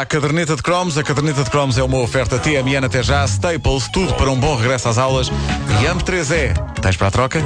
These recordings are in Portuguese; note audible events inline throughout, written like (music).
A caderneta de cromos, a caderneta de cromos é uma oferta TMN até já, Staples, tudo para um bom regresso às aulas. E AMP3E, tens para a troca?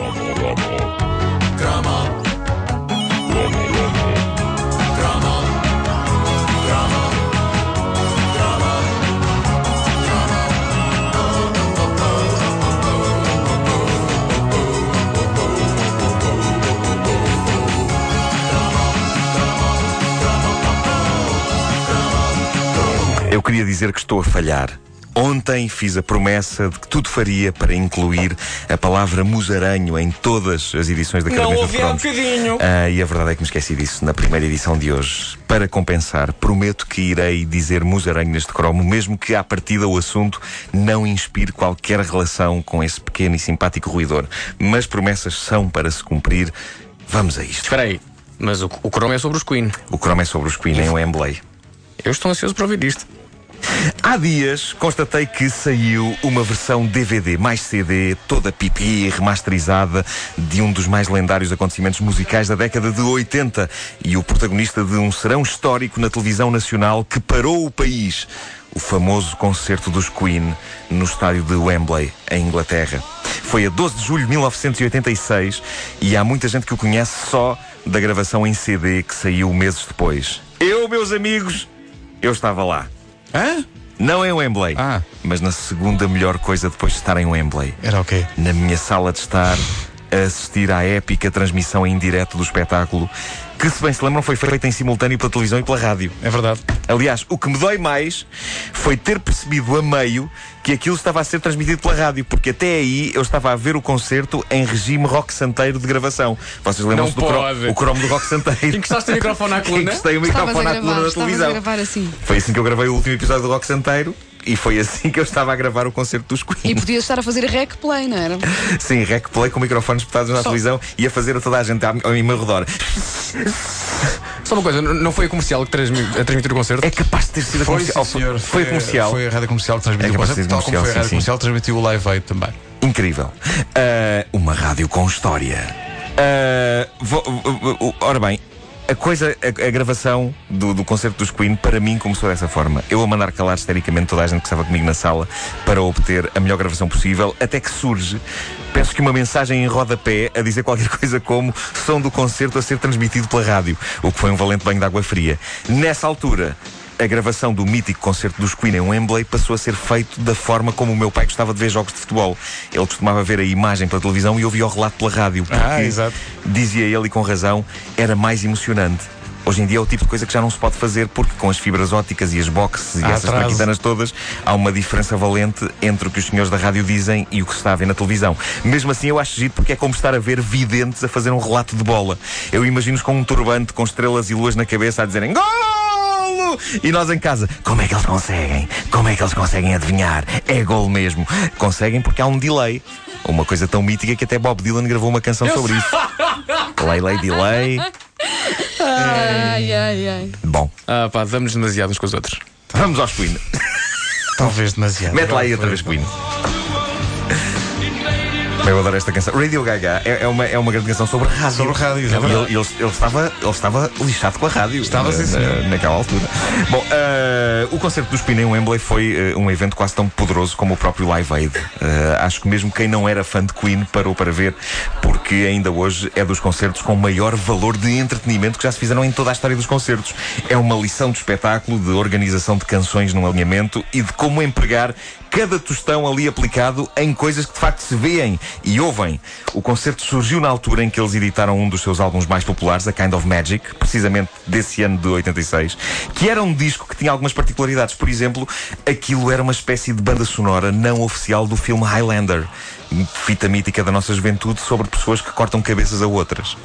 Dizer que estou a falhar. Ontem fiz a promessa de que tudo faria para incluir a palavra musaranho em todas as edições da Não Caderneta de ouvi há bocadinho. Ah, e a verdade é que me esqueci disso na primeira edição de hoje. Para compensar, prometo que irei dizer musaranho neste cromo, mesmo que à partida o assunto não inspire qualquer relação com esse pequeno e simpático ruidor. Mas promessas são para se cumprir. Vamos a isto. Espera aí, mas o, o Chrome é sobre os Queen. O cromo é sobre os Queen em Wembley. Eu estou ansioso para ouvir isto. Há dias constatei que saiu uma versão DVD mais CD, toda pipi, remasterizada, de um dos mais lendários acontecimentos musicais da década de 80 e o protagonista de um serão histórico na televisão nacional que parou o país. O famoso concerto dos Queen no estádio de Wembley, em Inglaterra. Foi a 12 de julho de 1986 e há muita gente que o conhece só da gravação em CD que saiu meses depois. Eu, meus amigos, eu estava lá. Hã? Não em Wembley, Ah. mas na segunda melhor coisa depois de estar em Wembley. Era o quê? Na minha sala de estar a assistir à épica transmissão em direto do espetáculo, que, se bem se lembram, foi feita em simultâneo pela televisão e pela rádio. É verdade. Aliás, o que me dói mais foi ter percebido a meio que aquilo estava a ser transmitido pela rádio, porque até aí eu estava a ver o concerto em regime rock santeiro de gravação. Vocês lembram-se do cro- o cromo do rock santeiro? Encostaste o microfone à (laughs) coluna? Encostei o microfone a à coluna da televisão. a gravar assim. Foi assim que eu gravei o último episódio do Rock Santeiro e foi assim que eu estava a gravar o concerto dos Queen. E podias estar a fazer rec play, não era? Sim, rec play com microfones espetados na Só- televisão e a fazer a toda a gente ao meu redor. Só uma coisa, não foi a comercial que transmi- a transmitir o concerto? É capaz de ter sido a Foi, comercial. sim, senhor. Foi a comercial. Foi a rádio comercial que transmitiu É o concerto, tal como comercial, foi a rádio sim, comercial que transmitiu o Live Aid também. Incrível. Ah, uma rádio com história. Ah, vou- vou- ora bem, a coisa, a, a gravação do, do concerto dos Queen, para mim, começou dessa forma. Eu a mandar calar histericamente toda a gente que estava comigo na sala para obter a melhor gravação possível, até que surge, penso que uma mensagem em rodapé a dizer qualquer (laughs) coisa como som do concerto a ser transmitido pela rádio, o que foi um valente banho de água fria. Nessa altura. A gravação do mítico concerto dos Queen em Wembley passou a ser feito da forma como o meu pai gostava de ver jogos de futebol. Ele costumava ver a imagem pela televisão e ouvia o relato pela rádio. Porque, Ah, exato. dizia ele e com razão, era mais emocionante. Hoje em dia é o tipo de coisa que já não se pode fazer porque com as fibras ópticas e as boxes e Há essas atraso. maquitanas todas há uma diferença valente entre o que os senhores da rádio dizem e o que se está a ver na televisão. Mesmo assim eu acho giro porque é como estar a ver videntes a fazer um relato de bola. Eu imagino-os com um turbante com estrelas e luas na cabeça a dizerem Golo! E nós em casa, como é que eles conseguem? Como é que eles conseguem adivinhar? É gol mesmo. Conseguem porque há um delay. Uma coisa tão mítica que até Bob Dylan gravou uma canção sobre isso. Lay, lay, delay. Ai, ai, ai. Bom, Ah, pá, damos demasiado uns com os outros. vamos aos Queen. Talvez demasiado. Mete lá aí outra vez Queen. Eu adoro esta canção. Radio Gaga é, é uma, é uma grande canção sobre rádio. Sobre rádio, exatamente. ele, ele, ele estava, ele estava lixado com a rádio. Estava, na, sim, senhor. na- naquela altura. Bom, eh, o concerto dos Queen em Wembley foi eh, um evento quase tão poderoso como o próprio Live Aid. Eh, acho que mesmo quem não era fã de Queen parou para ver, porque ainda hoje é dos concertos com maior valor de entretenimento que já se fizeram em toda a história dos concertos. É uma lição de espetáculo, de organização de canções num alinhamento e de como empregar cada tostão ali aplicado em coisas que de facto se veem e ouvem. O concerto surgiu na altura em que eles editaram um dos seus álbuns mais populares, A Kind of Magic, precisamente desse ano de 86, que era um disco que tinha algumas particularidades. Por exemplo, aquilo era uma espécie de banda sonora não oficial do filme Highlander, fita mítica da nossa juventude sobre pessoas que cortam cabeças a outras.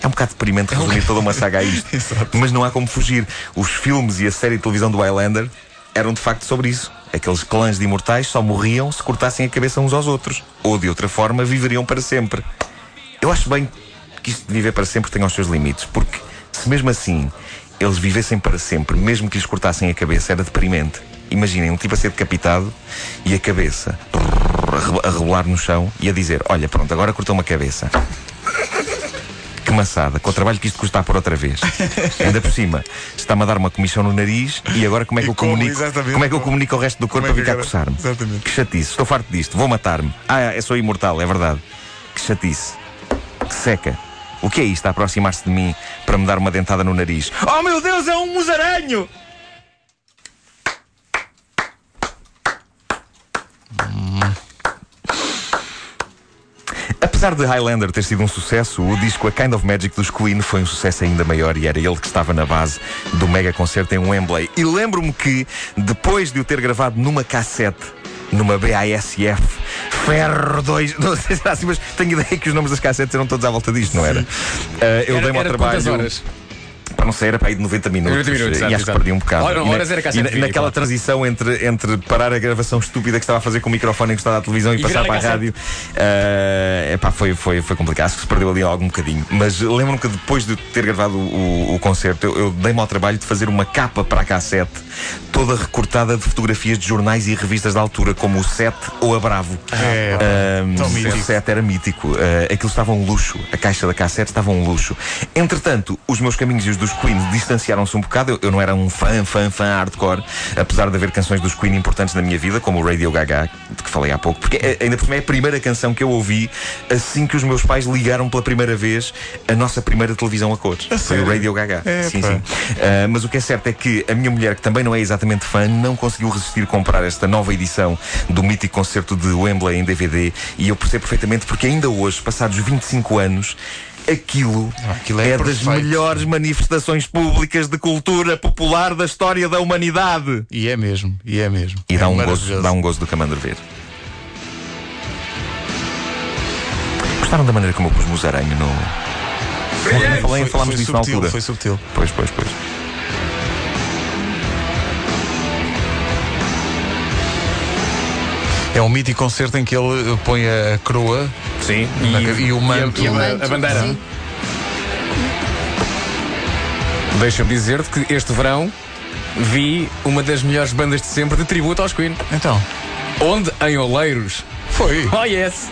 É um bocado deprimente resumir toda uma saga a isto. (laughs) Mas não há como fugir. Os filmes e a série de televisão do Highlander eram de facto sobre isso. Aqueles clãs de imortais só morriam se cortassem a cabeça uns aos outros. Ou de outra forma viveriam para sempre. Eu acho bem que isto de viver para sempre tenha os seus limites, porque se mesmo assim eles vivessem para sempre, mesmo que lhes cortassem a cabeça, era deprimente. Imaginem um tipo a ser decapitado e a cabeça a rebolar no chão e a dizer: Olha, pronto, agora cortou uma cabeça. Que maçada, com o trabalho que isto custa a por outra vez. (laughs) Ainda por cima, está-me a dar uma comissão no nariz e agora como é que E eu comunico? Como é que eu comunico ao resto do corpo é a que vir cá agora- coçar-me? Exatamente. Que chatice, estou farto disto, vou matar-me. Ah, é sou imortal, é verdade. Que chatice. Que seca. O que é isto a aproximar-se de mim para me dar uma dentada no nariz? Oh meu Deus, é um musaranho! Apesar de Highlander ter sido um sucesso, o disco A Kind of Magic dos Queen foi um sucesso ainda maior e era ele que estava na base do mega concerto em Wembley. E lembro-me que, depois de o ter gravado numa cassete, numa BASF Ferro 2, (laughs) não sei se era assim, mas tenho ideia que os nomes das cassetes eram todos à volta disto, não era? Ah, eu dei-me ao trabalho. horas? Para não sei, era para aí de 90 minutos. 90 minutos, e exato, acho que perdi um bocado. Ora, E na- horas era e na- naquela claro. transição entre, entre parar a gravação estúpida que estava a fazer com o microfone encostado à televisão e, E passar para a rádio, eh, epá, foi, foi, foi complicado. Acho que se perdeu ali algum bocadinho. Mas lembro-me que depois de ter gravado o, o concerto, eu, eu dei-me ao trabalho de fazer uma capa para a cassete toda recortada de fotografias de jornais e revistas da altura, como o Set ou a Bravo. É, o mítico. set era mítico. Ah, aquilo estava um luxo. A caixa da cassete estava um luxo. Entretanto, os meus caminhos e os dos Queen distanciaram-se um bocado. Eu, eu não era um fã, fã, fã hardcore, apesar de haver canções dos Queen importantes na minha vida, como o Radio Gaga, de que falei há pouco, porque eh, ainda por cima é a primeira canção que eu ouvi assim que os meus pais ligaram pela primeira vez a nossa primeira televisão a cores. Foi o? Radio Gaga. É, sim, pá. sim. Ah, mas o que é certo é que a minha mulher, que também não é exatamente fã, não conseguiu resistir a comprar esta nova edição do mítico concerto de Wembley em DVD e eu percebo perfeitamente porque ainda hoje, passados 25 anos, aquilo, aquilo é é, das melhores manifestações públicas de cultura popular da história da humanidade. E é mesmo, e é mesmo. E é dá, um gozo, dá um gozo do camandro ver. Gostaram da maneira como eu pus musaranho no. Não falei, Foi- falámos foi disso na subtil, altura. Foi subtil. Pois, pois, pois. É um mítico concerto em que ele põe a coroa Sim. na e, o manto. e E o a- manto, a bandeira. sim. Deixa-me dizer-te que este verão vi uma das melhores bandas de sempre de tributo aos Queen. Então, Onde? Em Oleiros. Foi. Oh yes!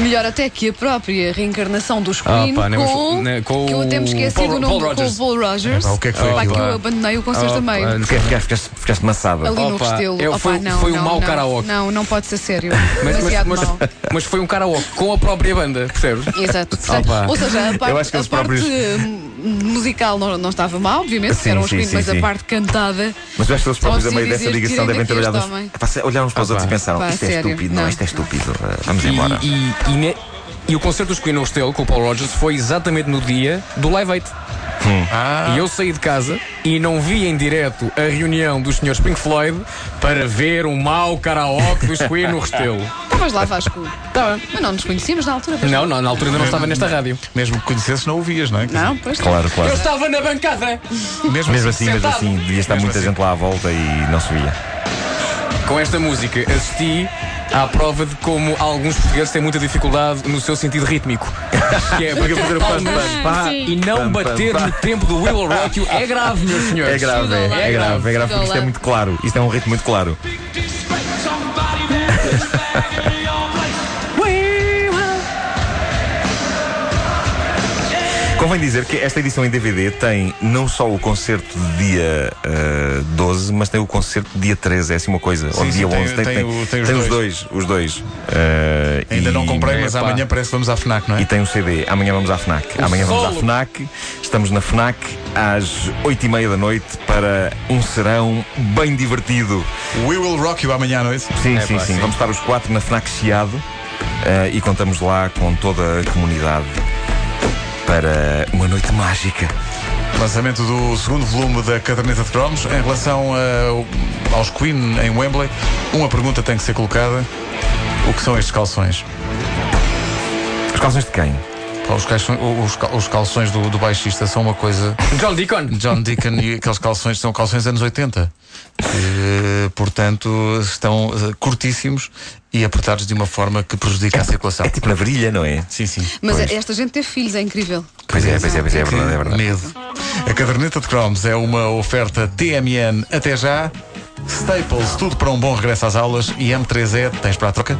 Melhor até que a própria reencarnação dos Queen Ah, pá, com, né, com que eu até me o esqueci Paul- do nome Paul com Rogers. o Paul Rogers. É, pá, o que é que foi Pá, aquilo? que eu abandonei o concerto Oh, pá, Ficaste, ficaste, ficaste, maçada. Ali no Restelo. eu- Opa, foi- não, foi um não, mau não. karaoke. Não, não pode ser sério. (laughs) Mas, mas, Demasiado mas, mau. mas foi um karaoke com a própria banda, percebes? Exato. Ou seja, a parte, acho que a eles parte próprios- hum, musical não, não estava mal, obviamente, Sim, eram os sim, sim, mas sim. a parte cantada. Mas eu acho que eles próprios, a meio dessa ligação, devem ter olhado. se- Olharam uns para os Ah, outros e pensaram: Pá, isto é estúpido, não, não, isto é estúpido. Ah, Vamos E, embora. e, e, e o concerto dos Queen no Restelo com o Paul Rogers foi exatamente no dia do Live Aid. Ah, E eu saí de casa e não vi em direto a reunião dos senhores Pink Floyd para ver um mau karaoke dos Queen no Restelo. (laughs) Estavas lá, Vasco. Tá bem. Mas não nos conhecíamos na altura. Não, não, na altura ainda não estava nesta rádio. mesmo que conhecesses, não ouvias, não é? Não, pois. Claro, claro. Eu estava na bancada Mesmo, Mesmo assim, mesmo assim, devia estar Mesmo muita assim. gente lá à volta e não se via. Com esta música. Assisti à prova de como alguns portugueses têm muita dificuldade no seu sentido rítmico. (laughs) Que é bater fazer o pam, pam, pá. e não bater no tempo do Will Rock You é grave, meus senhores. É grave, é, é grave, é grave, porque isto é muito claro. Isto é um ritmo muito claro. Convém dizer que esta edição em DVD tem não só o concerto de dia eh, 12, mas tem o concerto de dia 13, é assim uma coisa. ou sim, dia tem- 11. tem o- tem os os dois. Os dois. Eh, Ainda e- não comprei, mas amanhã parece que vamos à FNAC, não é? E tem um CD. Amanhã vamos à FNAC. O Amanhã vamos à solo. FNAC. Estamos na FNAC às 8h30 da noite para um serão bem divertido. We Will Rock You amanhã à noite. Sim, É sim, pá, sim, sim. Vamos estar os quatro na FNAC Chiado eh, e contamos lá com toda a comunidade para uma noite mágica. Lançamento do segundo volume da Caderneta de Cromos. Em relação a- aos Queen em Wembley, uma pergunta tem que ser colocada: o que são estes calções? Os calções de quem? Os, calções, os cal- os calções do, do baixista são uma coisa. John Deacon. John Deacon e aqueles calções são calções anos 80. Eh, portanto, estão eh, curtíssimos e apertados de uma forma que prejudica a circulação. É tipo na virilha, não é? Sim, sim. Mas Pois. esta gente ter filhos é incrível. Pois é, pois é, pois é, é verdade, é verdade. medo. A caderneta de cromos é uma oferta TMN até já. Staples, tudo para um bom regresso às aulas. E M3E, tens para a troca?